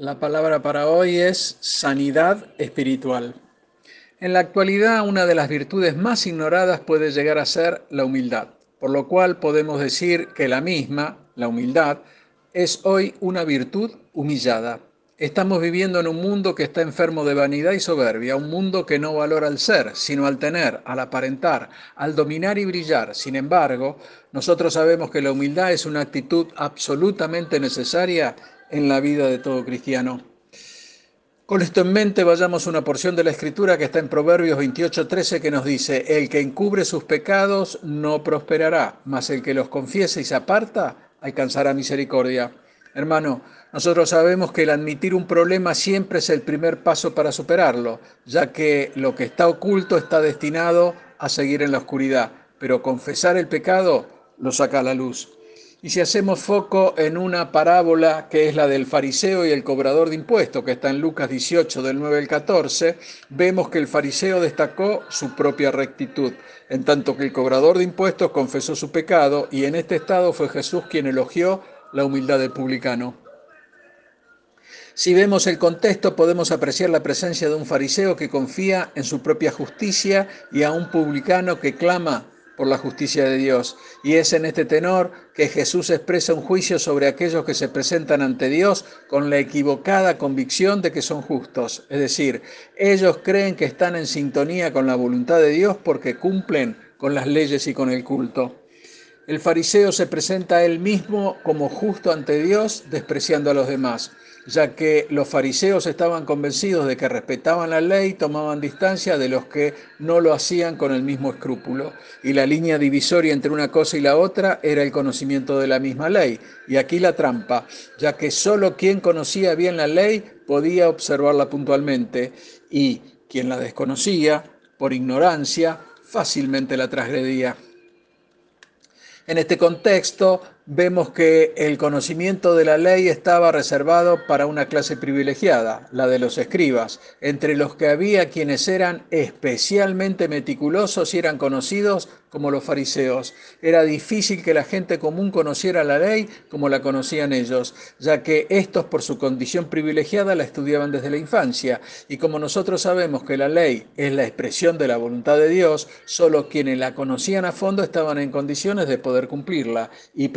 La palabra para hoy es sanidad espiritual. En la actualidad, una de las virtudes más ignoradas puede llegar a ser la humildad, por lo cual podemos decir que la misma, la humildad, es hoy una virtud humillada. Estamos viviendo en un mundo que está enfermo de vanidad y soberbia, un mundo que no valora al ser, sino al tener, al aparentar, al dominar y brillar. Sin embargo, nosotros sabemos que la humildad es una actitud absolutamente necesaria en la vida de todo cristiano. Con esto en mente, vayamos a una porción de la Escritura que está en Proverbios 28:13 que nos dice, el que encubre sus pecados no prosperará, mas el que los confiese y se aparta alcanzará misericordia. Hermano, nosotros sabemos que el admitir un problema siempre es el primer paso para superarlo, ya que lo que está oculto está destinado a seguir en la oscuridad, pero confesar el pecado lo saca a la luz. Y si hacemos foco en una parábola que es la del fariseo y el cobrador de impuestos, que está en Lucas 18 del 9 al 14, vemos que el fariseo destacó su propia rectitud, en tanto que el cobrador de impuestos confesó su pecado y en este estado fue Jesús quien elogió la humildad del publicano. Si vemos el contexto, podemos apreciar la presencia de un fariseo que confía en su propia justicia y a un publicano que clama por la justicia de Dios. Y es en este tenor que Jesús expresa un juicio sobre aquellos que se presentan ante Dios con la equivocada convicción de que son justos. Es decir, ellos creen que están en sintonía con la voluntad de Dios porque cumplen con las leyes y con el culto. El fariseo se presenta a él mismo como justo ante Dios, despreciando a los demás ya que los fariseos estaban convencidos de que respetaban la ley, tomaban distancia de los que no lo hacían con el mismo escrúpulo. Y la línea divisoria entre una cosa y la otra era el conocimiento de la misma ley. Y aquí la trampa, ya que solo quien conocía bien la ley podía observarla puntualmente y quien la desconocía, por ignorancia, fácilmente la transgredía. En este contexto, vemos que el conocimiento de la ley estaba reservado para una clase privilegiada, la de los escribas, entre los que había quienes eran especialmente meticulosos y eran conocidos como los fariseos. Era difícil que la gente común conociera la ley como la conocían ellos, ya que estos por su condición privilegiada la estudiaban desde la infancia. Y como nosotros sabemos que la ley es la expresión de la voluntad de Dios, solo quienes la conocían a fondo estaban en condiciones de poder cumplirla. Y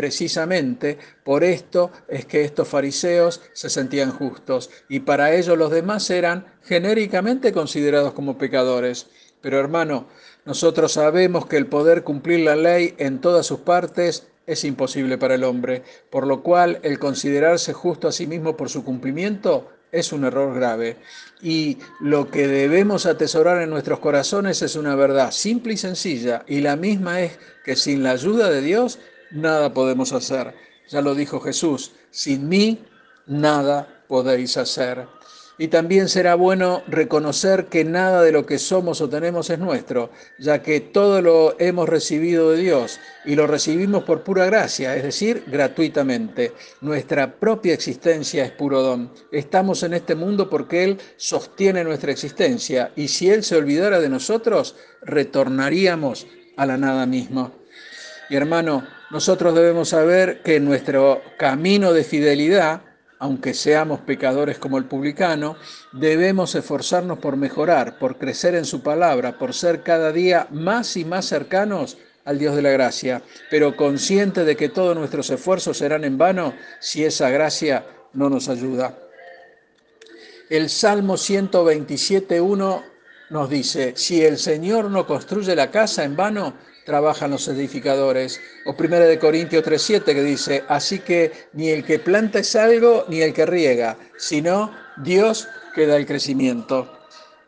por esto es que estos fariseos se sentían justos y para ellos los demás eran genéricamente considerados como pecadores. Pero hermano, nosotros sabemos que el poder cumplir la ley en todas sus partes es imposible para el hombre, por lo cual el considerarse justo a sí mismo por su cumplimiento es un error grave. Y lo que debemos atesorar en nuestros corazones es una verdad simple y sencilla, y la misma es que sin la ayuda de Dios nada podemos hacer. Ya lo dijo Jesús, sin mí nada podéis hacer. Y también será bueno reconocer que nada de lo que somos o tenemos es nuestro, ya que todo lo hemos recibido de Dios y lo recibimos por pura gracia, es decir, gratuitamente. Nuestra propia existencia es puro don. Estamos en este mundo porque Él sostiene nuestra existencia y si Él se olvidara de nosotros, retornaríamos a la nada misma. Y hermano, nosotros debemos saber que nuestro camino de fidelidad aunque seamos pecadores como el publicano, debemos esforzarnos por mejorar, por crecer en su palabra, por ser cada día más y más cercanos al Dios de la gracia, pero consciente de que todos nuestros esfuerzos serán en vano si esa gracia no nos ayuda. El Salmo 127.1 nos dice, si el Señor no construye la casa en vano, trabajan los edificadores. O 1 de Corintios 3:7 que dice, así que ni el que planta es algo, ni el que riega, sino Dios que da el crecimiento.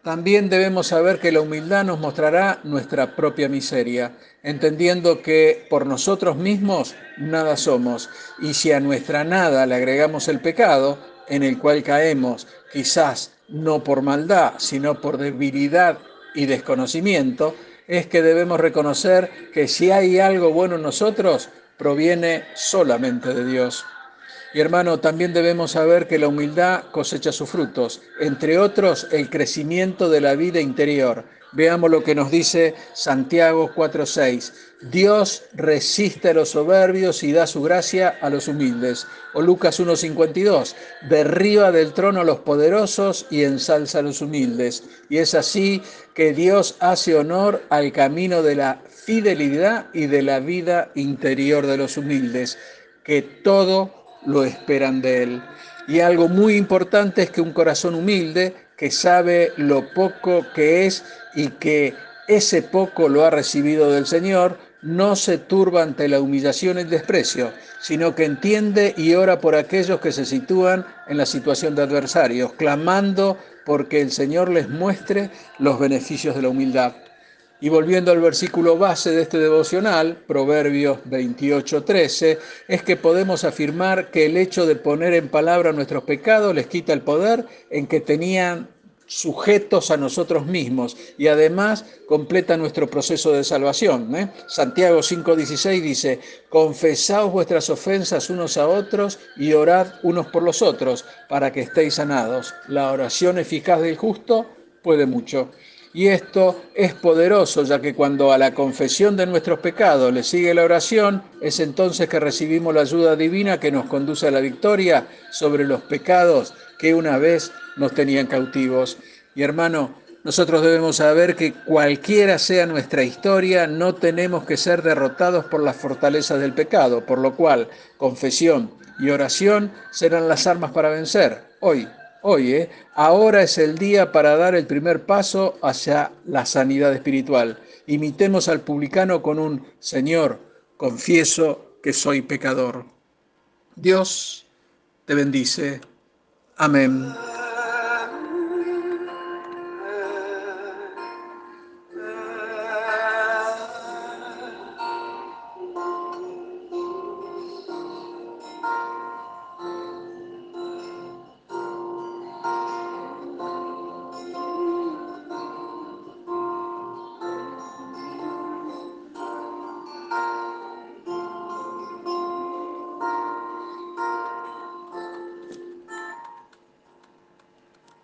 También debemos saber que la humildad nos mostrará nuestra propia miseria, entendiendo que por nosotros mismos nada somos, y si a nuestra nada le agregamos el pecado, en el cual caemos, quizás no por maldad, sino por debilidad y desconocimiento, es que debemos reconocer que si hay algo bueno en nosotros, proviene solamente de Dios. Y hermano, también debemos saber que la humildad cosecha sus frutos, entre otros el crecimiento de la vida interior. Veamos lo que nos dice Santiago 4:6. Dios resiste a los soberbios y da su gracia a los humildes. O Lucas 1:52. Derriba del trono a los poderosos y ensalza a los humildes. Y es así que Dios hace honor al camino de la fidelidad y de la vida interior de los humildes, que todo lo esperan de Él. Y algo muy importante es que un corazón humilde, que sabe lo poco que es y que ese poco lo ha recibido del Señor, no se turba ante la humillación y el desprecio, sino que entiende y ora por aquellos que se sitúan en la situación de adversarios, clamando porque el Señor les muestre los beneficios de la humildad. Y volviendo al versículo base de este devocional, Proverbios 28:13, es que podemos afirmar que el hecho de poner en palabra nuestros pecados les quita el poder en que tenían sujetos a nosotros mismos y además completa nuestro proceso de salvación. ¿eh? Santiago 5:16 dice, confesaos vuestras ofensas unos a otros y orad unos por los otros para que estéis sanados. La oración eficaz del justo puede mucho. Y esto es poderoso, ya que cuando a la confesión de nuestros pecados le sigue la oración, es entonces que recibimos la ayuda divina que nos conduce a la victoria sobre los pecados que una vez nos tenían cautivos. Y hermano, nosotros debemos saber que cualquiera sea nuestra historia, no tenemos que ser derrotados por las fortalezas del pecado, por lo cual confesión y oración serán las armas para vencer. Hoy, Oye, ahora es el día para dar el primer paso hacia la sanidad espiritual. Imitemos al publicano con un Señor, confieso que soy pecador. Dios te bendice. Amén.